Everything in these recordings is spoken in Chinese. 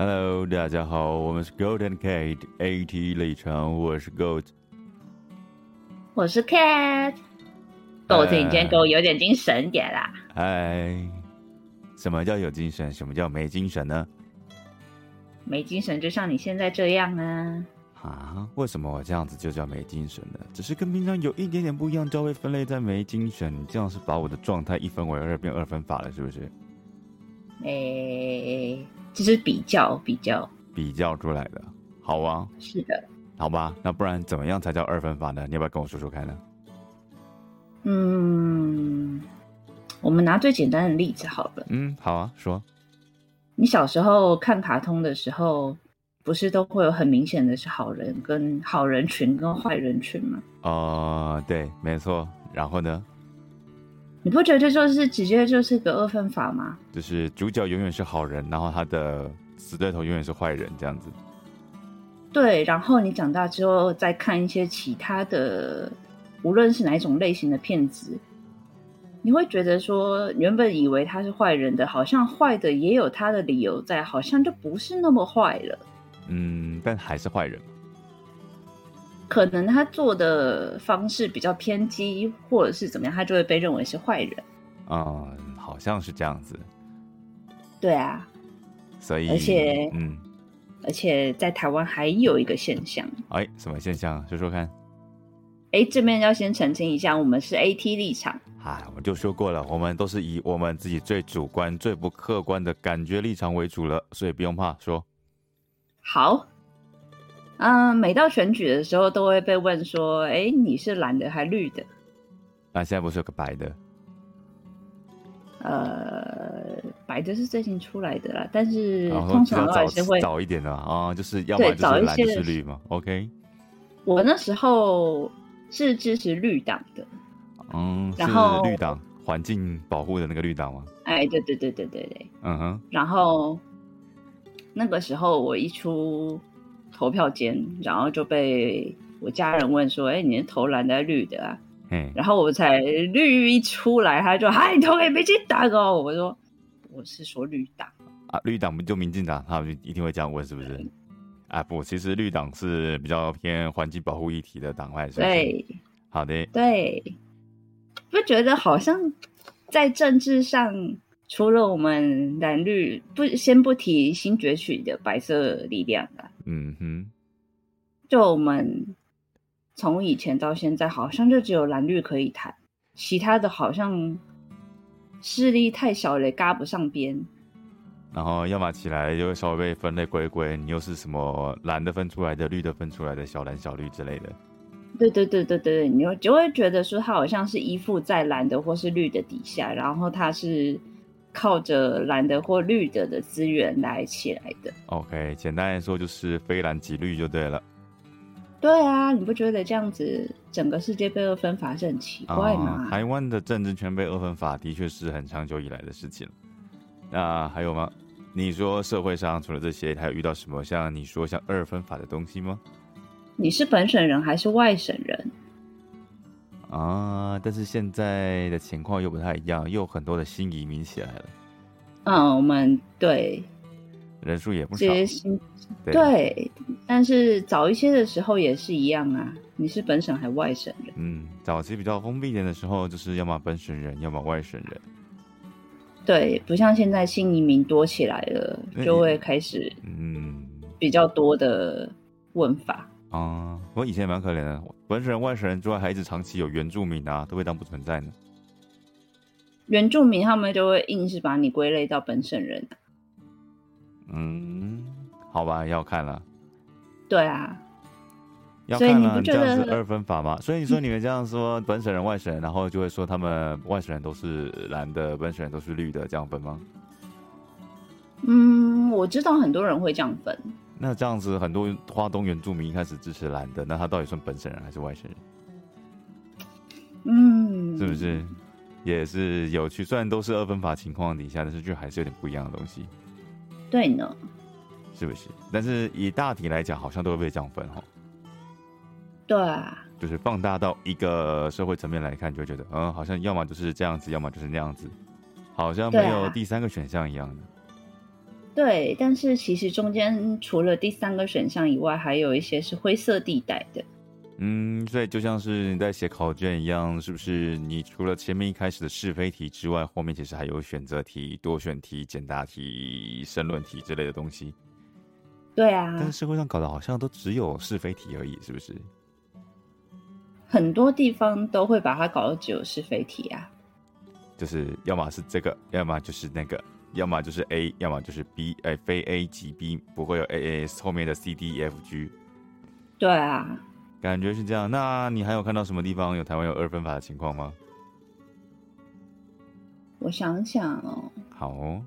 Hello，大家好，我们是 Golden Kate AT 立场，我是 Goat，我是 Cat。狗子，你今天给我有点精神点啦。嗨，什么叫有精神？什么叫没精神呢？没精神就像你现在这样啊。啊？为什么我这样子就叫没精神呢？只是跟平常有一点点不一样，就会分类在没精神。你这样是把我的状态一分为二，变二分法了，是不是？诶，这是比较比较比较出来的，好啊。是的。好吧，那不然怎么样才叫二分法呢？你要不要跟我说说看呢？嗯，我们拿最简单的例子好了。嗯，好啊，说。你小时候看卡通的时候，不是都会有很明显的是好人跟好人群跟坏人群吗？哦，对，没错。然后呢？你不觉得这就是直接就是个二分法吗？就是主角永远是好人，然后他的死对头永远是坏人，这样子。对，然后你长大之后再看一些其他的，无论是哪一种类型的片子，你会觉得说，原本以为他是坏人的，好像坏的也有他的理由在，好像就不是那么坏了。嗯，但还是坏人。可能他做的方式比较偏激，或者是怎么样，他就会被认为是坏人。嗯，好像是这样子。对啊。所以，而且，嗯，而且在台湾还有一个现象。哎，什么现象？说说看。哎，这边要先澄清一下，我们是 AT 立场。哎，我就说过了，我们都是以我们自己最主观、最不客观的感觉立场为主了，所以不用怕说。好。嗯，每到选举的时候，都会被问说：“哎，你是蓝的还绿的？”那现在不是有个白的？呃，白的是最近出来的啦，但是通常都还是会早一点的啊，就是要么就是蓝是绿嘛。OK，我那时候是支持绿党的，嗯，然后绿党环境保护的那个绿党吗？哎，对对对对对对，嗯哼，然后那个时候我一出。投票间，然后就被我家人问说：“哎，你是投蓝的绿的啊？”嗯，然后我才绿一出来，他就嗨，投给民进党哦。我说：“我是说绿党啊，绿党不就民进党？他们一定会这样问，是不是？”啊，不，其实绿党是比较偏环境保护议题的党派，是对，好的，对，不觉得好像在政治上，除了我们蓝绿，不先不提新崛起的白色力量啊。嗯哼，就我们从以前到现在，好像就只有蓝绿可以谈，其他的好像势力太小了，嘎不上边。然后要么起来就会稍微被分类归归，你又是什么蓝的分出来的，绿的分出来的，小蓝小绿之类的。对对对对对，你就会觉得说他好像是依附在蓝的或是绿的底下，然后他是。靠着蓝的或绿的的资源来起来的。OK，简单来说就是非蓝即绿就对了。对啊，你不觉得这样子整个世界被二分法是很奇怪吗？台湾的政治圈被二分法的确是很长久以来的事情。那还有吗？你说社会上除了这些，还有遇到什么像你说像二分法的东西吗？你是本省人还是外省人？啊！但是现在的情况又不太一样，又很多的新移民起来了。嗯，我们对人数也不少。对，但是早一些的时候也是一样啊。你是本省还是外省人？嗯，早期比较封闭一点的时候，就是要么本省人，要么外省人。对，不像现在新移民多起来了，就会开始嗯比较多的问法。啊，我以前蛮可怜的，本省人、外省人之外，还一直长期有原住民啊，都被当不存在呢。原住民他们就会硬是把你归类到本省人。嗯，好吧，要看了。对啊，要看了，这样子二分法吗？所以你说你们这样说本省人、外省人，然后就会说他们外省人都是蓝的，本省人都是绿的，这样分吗？嗯，我知道很多人会这样分。那这样子，很多花东原住民一开始支持蓝的，那他到底算本省人还是外省人？嗯，是不是也是有趣？虽然都是二分法情况底下，但是就还是有点不一样的东西。对呢，是不是？但是以大体来讲，好像都会被这样分哈。对啊，就是放大到一个社会层面来看，就会觉得，嗯，好像要么就是这样子，要么就是那样子，好像没有第三个选项一样的。对，但是其实中间除了第三个选项以外，还有一些是灰色地带的。嗯，所以就像是你在写考卷一样，是不是？你除了前面一开始的是非题之外，后面其实还有选择题、多选题、简答题、申论题之类的东西。对啊，但是社会上搞的好像都只有是非题而已，是不是？很多地方都会把它搞得只有是非题啊。就是要么是这个，要么就是那个，要么就是 A，要么就是 B，哎，非 A 即 B，不会有 A A 后面的 C D E F G。对啊。感觉是这样，那你还有看到什么地方有台湾有二分法的情况吗？我想想哦。好哦。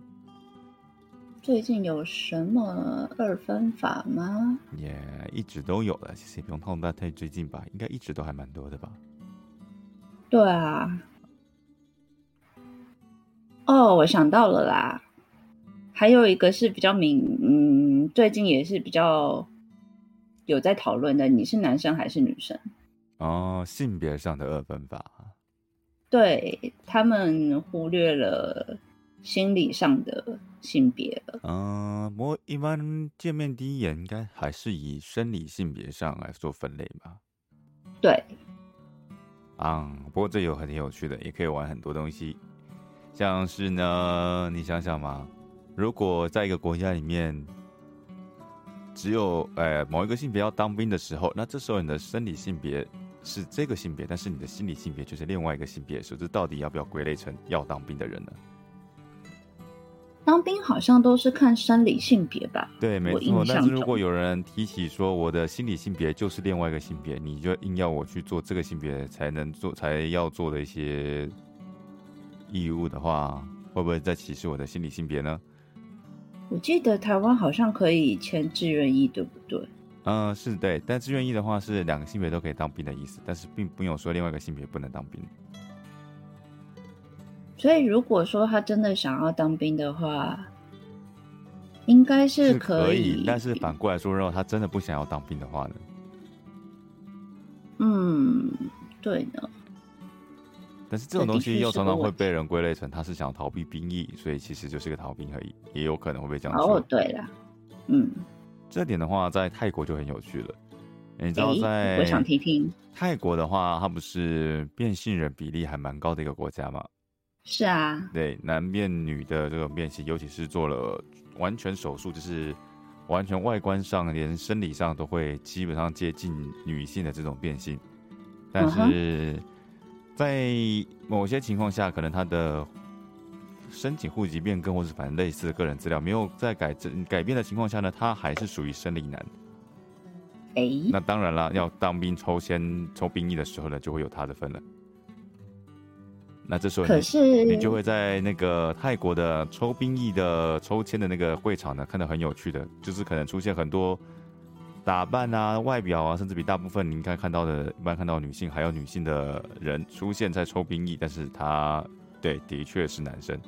最近有什么二分法吗？也一直都有的，其实也不用套那太最近吧，应该一直都还蛮多的吧。对啊。哦，我想到了啦，还有一个是比较明，嗯，最近也是比较。有在讨论的，你是男生还是女生？哦，性别上的二分法，对他们忽略了心理上的性别了。嗯，我一般见面第一眼应该还是以生理性别上来做分类吧。对。啊，不过这有很有趣的，也可以玩很多东西，像是呢，你想想嘛，如果在一个国家里面。只有呃某一个性别要当兵的时候，那这时候你的生理性别是这个性别，但是你的心理性别就是另外一个性别，所以这到底要不要归类成要当兵的人呢？当兵好像都是看生理性别吧？对，没错。但是如果有人提起说我的心理性别就是另外一个性别，你就硬要我去做这个性别才能做才要做的一些义务的话，会不会在歧视我的心理性别呢？我记得台湾好像可以签志愿役，对不对？嗯，是对，但志愿役的话是两个性别都可以当兵的意思，但是并没有说另外一个性别不能当兵。所以如果说他真的想要当兵的话，应该是可以。但是反过来说，如果他真的不想要当兵的话呢？嗯，对的。但是这种东西又常常会被人归类成他是想逃避兵役，所以其实就是个逃兵而已，也有可能会被这样说。哦，对了，嗯，这点的话，在泰国就很有趣了。你知道，在我想听听泰国的话，它不是变性人比例还蛮高的一个国家吗？是啊，对，男变女的这种变性，尤其是做了完全手术，就是完全外观上连生理上都会基本上接近女性的这种变性，但是。在某些情况下，可能他的申请户籍变更，或是反正类似的个人资料没有在改改变的情况下呢，他还是属于生理男。哎，那当然了，要当兵抽签抽兵役的时候呢，就会有他的份了。那这时候，可是你就会在那个泰国的抽兵役的抽签的那个会场呢，看到很有趣的，就是可能出现很多。打扮啊，外表啊，甚至比大部分你应该看到的，一般看到女性还有女性的人出现在抽兵役，但是他对，的确是男生。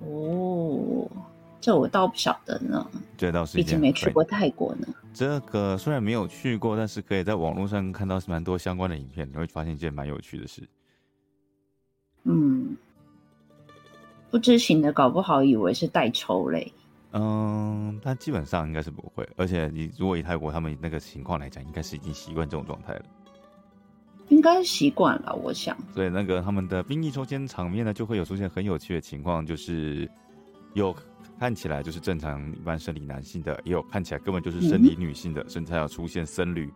哦，这我倒不晓得呢。这倒是，毕竟没去过泰国呢。这个虽然没有去过，但是可以在网络上看到蛮多相关的影片，你会发现一件蛮有趣的事。嗯，不知情的搞不好以为是代抽嘞。嗯，但基本上应该是不会，而且你如果以泰国他们那个情况来讲，应该是已经习惯这种状态了。应该习惯了，我想。所以那个他们的兵役抽签场面呢，就会有出现很有趣的情况，就是有看起来就是正常一般生理男性的，也有看起来根本就是生理女性的，甚至还要出现僧侣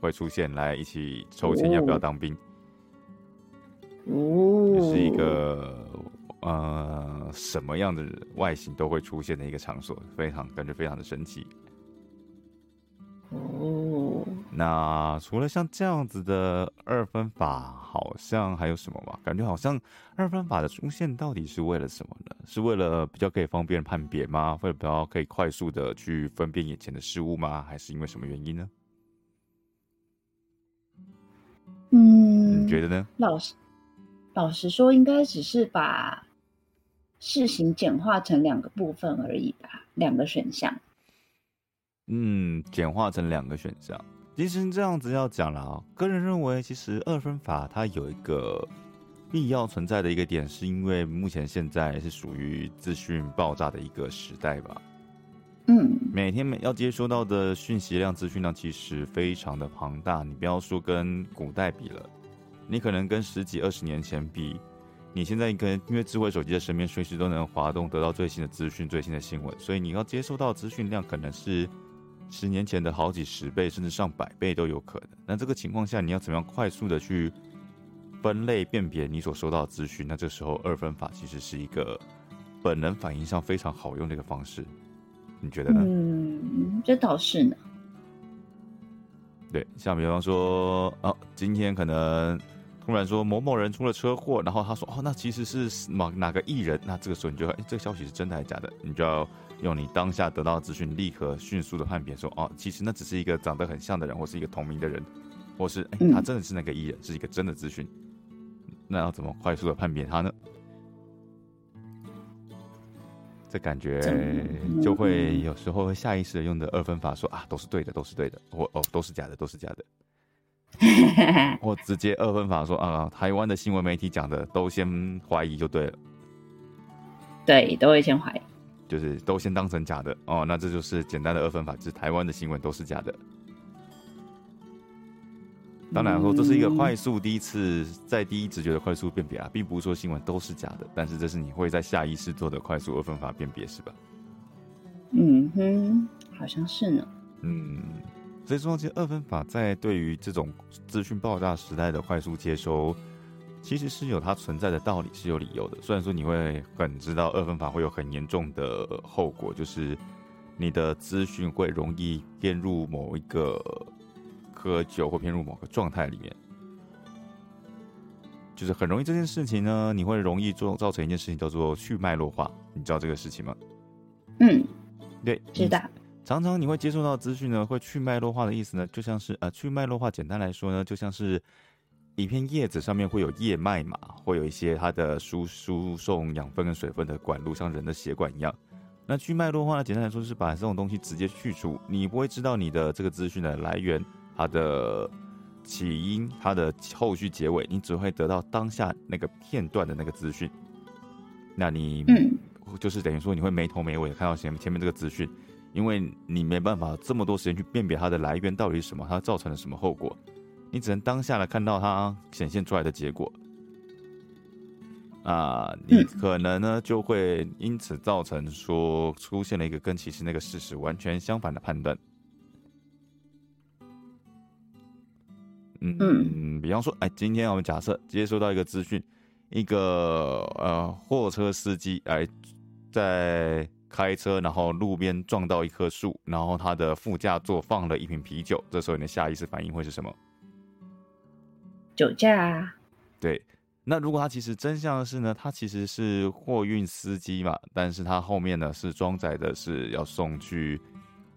会出现来一起抽签要不要当兵。哦，是一个。呃，什么样的外形都会出现的一个场所，非常感觉非常的神奇。哦，那除了像这样子的二分法，好像还有什么吗？感觉好像二分法的出现到底是为了什么呢？是为了比较可以方便判别吗？或者比较可以快速的去分辨眼前的事物吗？还是因为什么原因呢？嗯，你觉得呢？老实老实说，应该只是把。事情简化成两个部分而已吧，两个选项。嗯，简化成两个选项。其实这样子要讲了啊，个人认为，其实二分法它有一个必要存在的一个点，是因为目前现在是属于资讯爆炸的一个时代吧。嗯，每天每要接收到的讯息量、资讯量其实非常的庞大。你不要说跟古代比了，你可能跟十几二十年前比，你现在跟因为智慧手机在身边，随时都能滑动得到最新的资讯、最新的新闻，所以你要接收到资讯量可能是十年前的好几十倍，甚至上百倍都有可能。那这个情况下，你要怎么样快速的去分类辨别你所收到的资讯？那这时候二分法其实是一个本能反应上非常好用的一个方式。你觉得呢？嗯，这倒是呢。对，像比方说，哦，今天可能突然说某某人出了车祸，然后他说，哦，那其实是哪哪个艺人？那这个时候你就，哎，这个消息是真的还是假的？你就要用你当下得到的资讯，立刻迅速的判别说，哦，其实那只是一个长得很像的人，或是一个同名的人，或是，哎，他真的是那个艺人，是一个真的资讯。那要怎么快速的判别他呢？这感觉就会有时候会下意识的用的二分法说啊，都是对的，都是对的，或哦都是假的，都是假的，或直接二分法说啊，台湾的新闻媒体讲的都先怀疑就对了，对，都会先怀疑，就是都先当成假的哦，那这就是简单的二分法，就是台湾的新闻都是假的。当然说这是一个快速第一次在第一直觉的快速辨别啊，并不是说新闻都是假的，但是这是你会在下意识做的快速二分法辨别，是吧？嗯哼，好像是呢。嗯，所以说其实二分法在对于这种资讯爆炸时代的快速接收，其实是有它存在的道理，是有理由的。虽然说你会很知道二分法会有很严重的后果，就是你的资讯会容易偏入某一个。喝酒或偏入某个状态里面，就是很容易这件事情呢，你会容易做造成一件事情叫做去脉络化。你知道这个事情吗？嗯，对，知道。常常你会接触到资讯呢，会去脉络化的意思呢，就像是呃，去脉络化，简单来说呢，就像是一片叶子上面会有叶脉嘛，会有一些它的输输送养分跟水分的管路，像人的血管一样。那去脉络化呢，简单来说是把这种东西直接去除，你不会知道你的这个资讯的来源。它的起因，它的后续结尾，你只会得到当下那个片段的那个资讯。那你，嗯，就是等于说你会没头没尾看到前前面这个资讯，因为你没办法这么多时间去辨别它的来源到底是什么，它造成了什么后果，你只能当下来看到它显现出来的结果。啊，你可能呢就会因此造成说出现了一个跟其实那个事实完全相反的判断。嗯，比方说，哎，今天我们假设接收到一个资讯，一个呃货车司机哎在开车，然后路边撞到一棵树，然后他的副驾座放了一瓶啤酒，这时候你的下意识反应会是什么？酒驾。对，那如果他其实真相是呢，他其实是货运司机嘛，但是他后面呢是装载的是要送去。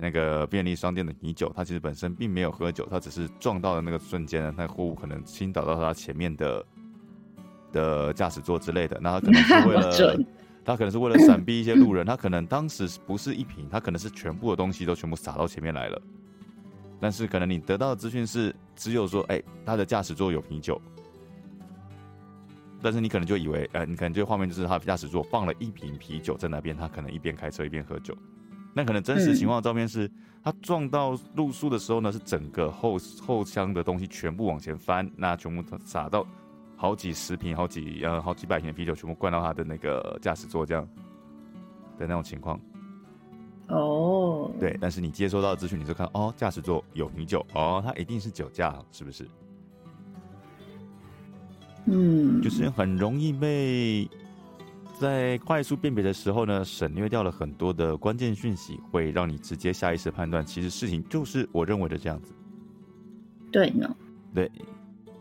那个便利商店的米酒，他其实本身并没有喝酒，他只是撞到的那个瞬间呢，那货物可能倾倒到他前面的的驾驶座之类的，那他可能是为了 他可能是为了闪避一些路人，他可能当时不是一瓶，他可能是全部的东西都全部洒到前面来了，但是可能你得到的资讯是只有说，哎，他的驾驶座有啤酒，但是你可能就以为，呃，你可能这画面就是他驾驶座放了一瓶啤酒在那边，他可能一边开车一边喝酒。那可能真实情况照片是，他撞到路树的时候呢，是整个后后箱的东西全部往前翻，那全部洒到好几十瓶、好几呃好几百瓶的啤酒，全部灌到他的那个驾驶座这样的那种情况。哦，对，但是你接收到的资讯，你就看哦，驾驶座有啤酒，哦，他一定是酒驾，是不是？嗯，就是很容易被。在快速辨别的时候呢，省略掉了很多的关键讯息，会让你直接下意识判断，其实事情就是我认为的这样子。对呢，对，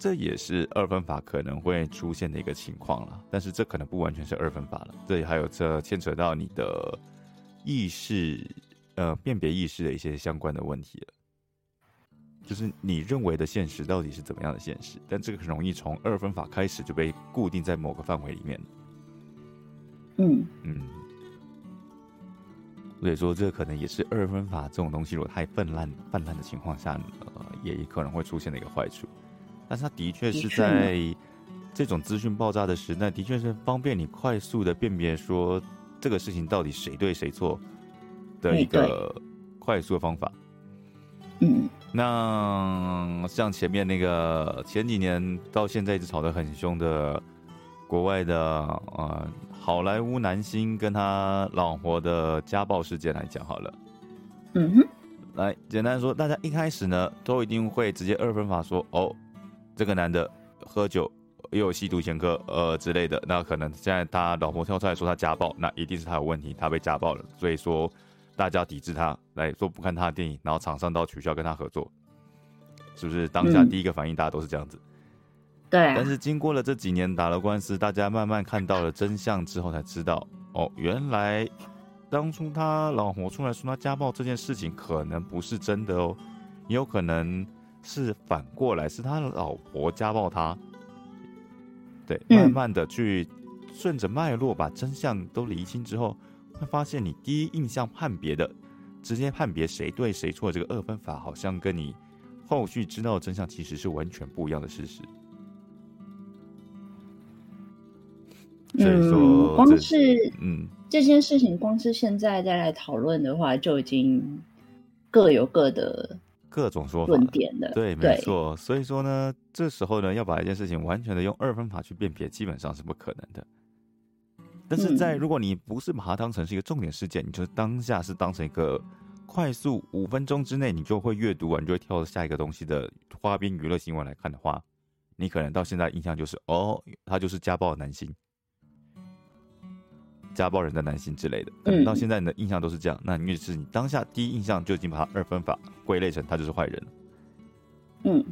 这也是二分法可能会出现的一个情况了。但是这可能不完全是二分法了，这里还有这牵扯到你的意识，呃，辨别意识的一些相关的问题了。就是你认为的现实到底是怎么样的现实？但这个很容易从二分法开始就被固定在某个范围里面。嗯嗯，所以说这可能也是二分法这种东西，如果太泛滥泛滥的情况下，呃，也可能会出现的一个坏处。但是它的确是在这种资讯爆炸的时代，的确是方便你快速的辨别说这个事情到底谁对谁错，的一个快速的方法。嗯，那像前面那个前几年到现在一直吵得很凶的国外的呃好莱坞男星跟他老婆的家暴事件来讲好了。嗯哼，来简单说，大家一开始呢都一定会直接二分法说，哦，这个男的喝酒又有吸毒前科呃之类的，那可能现在他老婆跳出来说他家暴，那一定是他有问题，他被家暴了，所以说。大家抵制他，来说不看他的电影，然后厂商都取消跟他合作，是不是？当下第一个反应，大家都是这样子。对。但是经过了这几年打了官司，大家慢慢看到了真相之后，才知道哦，原来当初他老婆出来说他家暴这件事情，可能不是真的哦，也有可能是反过来，是他老婆家暴他。对，慢慢的去顺着脉络把真相都理清之后。会发现你第一印象判别的，直接判别谁对谁错，这个二分法好像跟你后续知道的真相其实是完全不一样的事实。嗯，光是嗯这件事情，光是现在再来讨论的话，就已经各有各的各种说论点的。对，没错。所以说呢，这时候呢，要把一件事情完全的用二分法去辨别，基本上是不可能的。但是在如果你不是把它当成是一个重点事件，你就当下是当成一个快速五分钟之内你就会阅读完就会跳到下一个东西的花边娱乐新闻来看的话，你可能到现在印象就是哦，他就是家暴男性、家暴人的男性之类的，可能到现在你的印象都是这样。那于是你当下第一印象就已经把他二分法归类成他就是坏人嗯，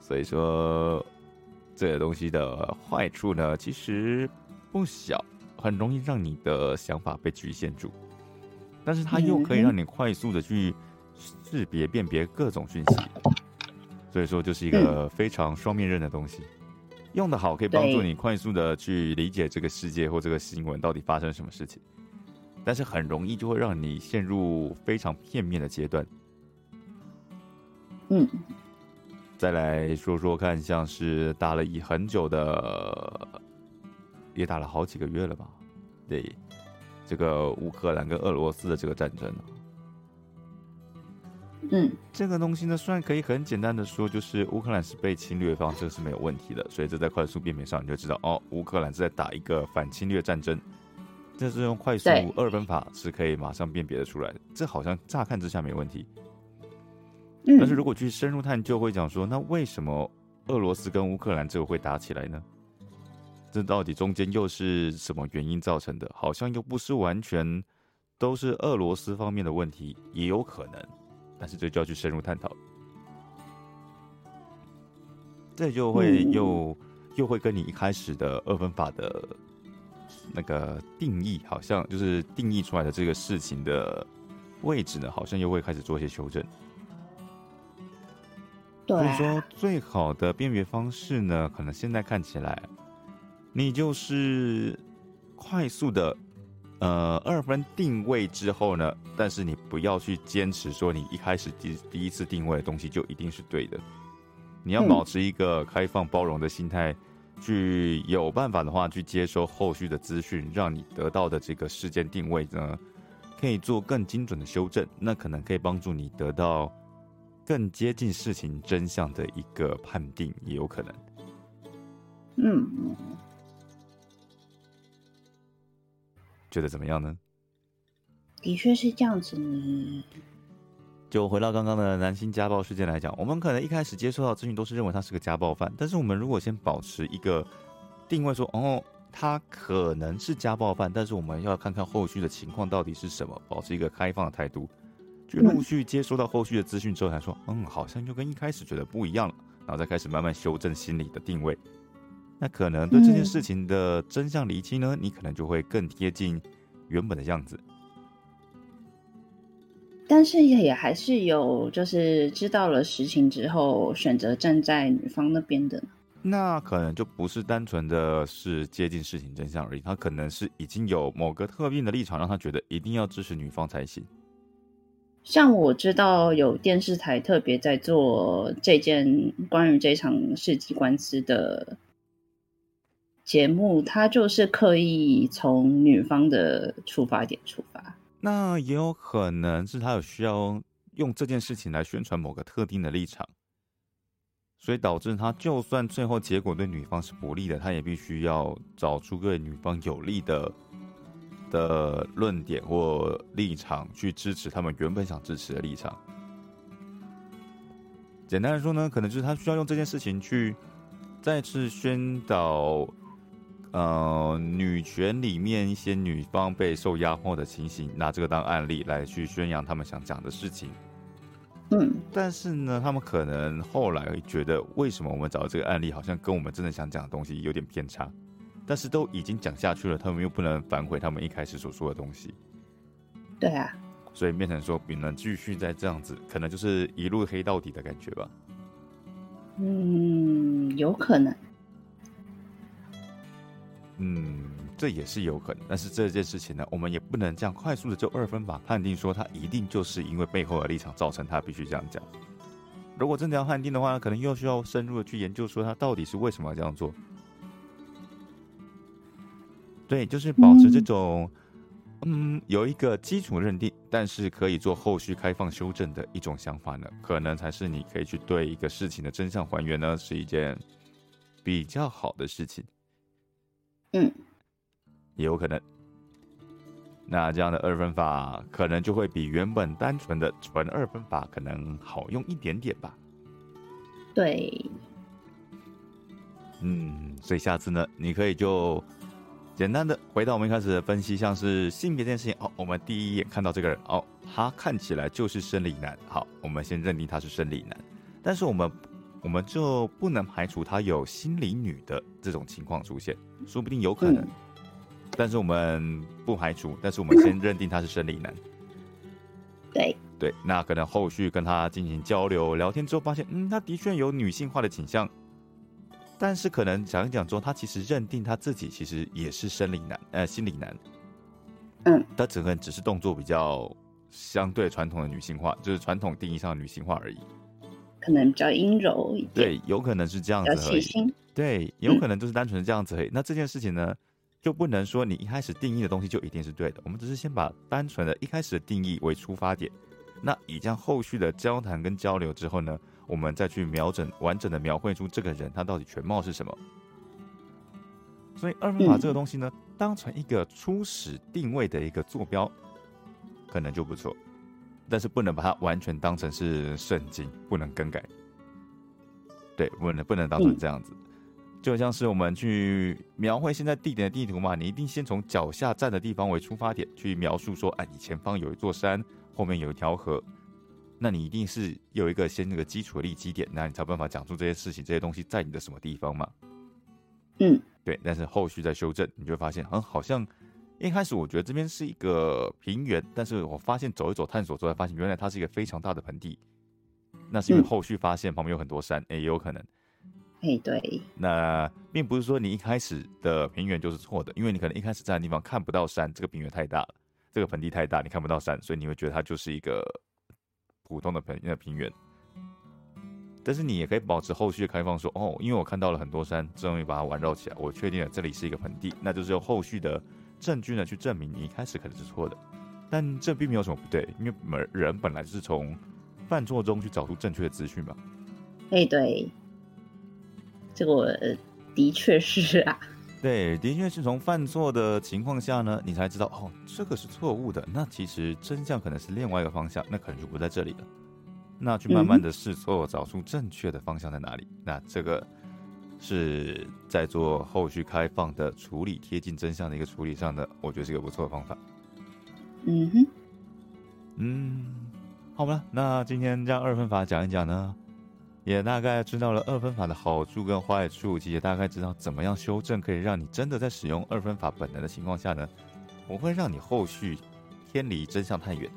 所以说这个东西的坏处呢，其实。不小，很容易让你的想法被局限住，但是它又可以让你快速的去识别、辨别各种讯息，所以说就是一个非常双面刃的东西。用的好可以帮助你快速的去理解这个世界或这个新闻到底发生什么事情，但是很容易就会让你陷入非常片面的阶段。嗯，再来说说看，像是打了一很久的。也打了好几个月了吧？对，这个乌克兰跟俄罗斯的这个战争嗯，这个东西呢，虽然可以很简单的说，就是乌克兰是被侵略方，这个是没有问题的。所以这在快速辨别上，你就知道哦，乌克兰是在打一个反侵略战争。这是用快速二分法是可以马上辨别的出来的。这好像乍看之下没问题，但是如果去深入探究，会讲说，那为什么俄罗斯跟乌克兰这个会打起来呢？这到底中间又是什么原因造成的？好像又不是完全都是俄罗斯方面的问题，也有可能。但是这就要去深入探讨，这就会又又会跟你一开始的二分法的那个定义，好像就是定义出来的这个事情的位置呢，好像又会开始做一些修正。所以说，最好的辨别方式呢，可能现在看起来。你就是快速的，呃，二分定位之后呢，但是你不要去坚持说你一开始第第一次定位的东西就一定是对的，你要保持一个开放包容的心态，去有办法的话去接收后续的资讯，让你得到的这个事件定位呢，可以做更精准的修正，那可能可以帮助你得到更接近事情真相的一个判定，也有可能。嗯。觉得怎么样呢？的确是这样子呢。就回到刚刚的男性家暴事件来讲，我们可能一开始接受到资讯都是认为他是个家暴犯，但是我们如果先保持一个定位，说哦，他可能是家暴犯，但是我们要看看后续的情况到底是什么，保持一个开放的态度，就陆续接收到后续的资讯之后，才说嗯，好像就跟一开始觉得不一样了，然后再开始慢慢修正心理的定位。那可能对这件事情的真相厘清呢，你可能就会更贴近原本的样子。但是也也还是有，就是知道了实情之后，选择站在女方那边的。那可能就不是单纯的是接近事情真相而已，他可能是已经有某个特定的立场，让他觉得一定要支持女方才行。像我知道有电视台特别在做这件关于这场世纪官司的。节目，他就是刻意从女方的出发点出发，那也有可能是他有需要用这件事情来宣传某个特定的立场，所以导致他就算最后结果对女方是不利的，他也必须要找出对女方有利的的论点或立场去支持他们原本想支持的立场。简单来说呢，可能就是他需要用这件事情去再次宣导。呃，女权里面一些女方被受压迫的情形，拿这个当案例来去宣扬他们想讲的事情。嗯，但是呢，他们可能后来觉得，为什么我们找这个案例好像跟我们真的想讲的东西有点偏差？但是都已经讲下去了，他们又不能反悔他们一开始所说的东西。对啊，所以变成说，不能继续再这样子，可能就是一路黑到底的感觉吧。嗯，有可能。嗯，这也是有可能，但是这件事情呢，我们也不能这样快速的就二分法判定说他一定就是因为背后的立场造成他必须这样讲。如果真的要判定的话，可能又需要深入的去研究说他到底是为什么要这样做。对，就是保持这种，嗯，有一个基础认定，但是可以做后续开放修正的一种想法呢，可能才是你可以去对一个事情的真相还原呢，是一件比较好的事情。嗯，也有可能。那这样的二分法可能就会比原本单纯的纯二分法可能好用一点点吧。对。嗯，所以下次呢，你可以就简单的回到我们一开始的分析，像是性别这件事情。哦，我们第一眼看到这个人，哦，他看起来就是生理男。好，我们先认定他是生理男，但是我们。我们就不能排除他有心理女的这种情况出现，说不定有可能，但是我们不排除。但是我们先认定他是生理男。对对，那可能后续跟他进行交流聊天之后，发现嗯，他的确有女性化的倾向，但是可能讲一讲之后，他其实认定他自己其实也是生理男，呃，心理男。嗯，他整个人只是动作比较相对传统的女性化，就是传统定义上的女性化而已。可能比较阴柔一点，对，有可能是这样子而已。对，有可能就是单纯的这样子而已。那这件事情呢，就不能说你一开始定义的东西就一定是对的。我们只是先把单纯的一开始的定义为出发点，那以这样后续的交谈跟交流之后呢，我们再去瞄准完整的描绘出这个人他到底全貌是什么。所以二分法这个东西呢，当成一个初始定位的一个坐标，可能就不错。但是不能把它完全当成是圣经，不能更改。对，不能不能当成这样子。就像是我们去描绘现在地点的地图嘛，你一定先从脚下站的地方为出发点去描述说，哎，你前方有一座山，后面有一条河，那你一定是有一个先那个基础的立基点，那你才有办法讲出这些事情、这些东西在你的什么地方嘛。嗯，对。但是后续再修正，你就发现，嗯，好像。一开始我觉得这边是一个平原，但是我发现走一走探索之后，发现原来它是一个非常大的盆地。那是因为后续发现旁边有很多山，哎，也有可能。哎，对。那并不是说你一开始的平原就是错的，因为你可能一开始在的地方看不到山，这个平原太大了，这个盆地太大，你看不到山，所以你会觉得它就是一个普通的盆呃平原。但是你也可以保持后续的开放，说哦，因为我看到了很多山，终于把它环绕起来，我确定了这里是一个盆地，那就是用后续的。证据呢？去证明你一开始可能是错的，但这并没有什么不对，因为本人本来就是从犯错中去找出正确的资讯嘛。哎，对，这个的确是啊。对，的确是从犯错的情况下呢，你才知道哦，这个是错误的。那其实真相可能是另外一个方向，那可能就不在这里了。那去慢慢的试错，找出正确的方向在哪里。那这个。是在做后续开放的处理，贴近真相的一个处理上的，我觉得是一个不错的方法。嗯哼，嗯，好吧，那今天将二分法讲一讲呢，也大概知道了二分法的好处跟坏处，也大概知道怎么样修正，可以让你真的在使用二分法本能的情况下呢，不会让你后续偏离真相太远。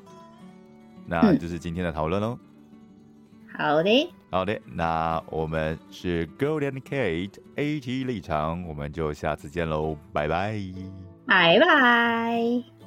那就是今天的讨论喽。好的，好的，那我们是 Golden Kate AT 立场，我们就下次见喽，拜拜，拜拜。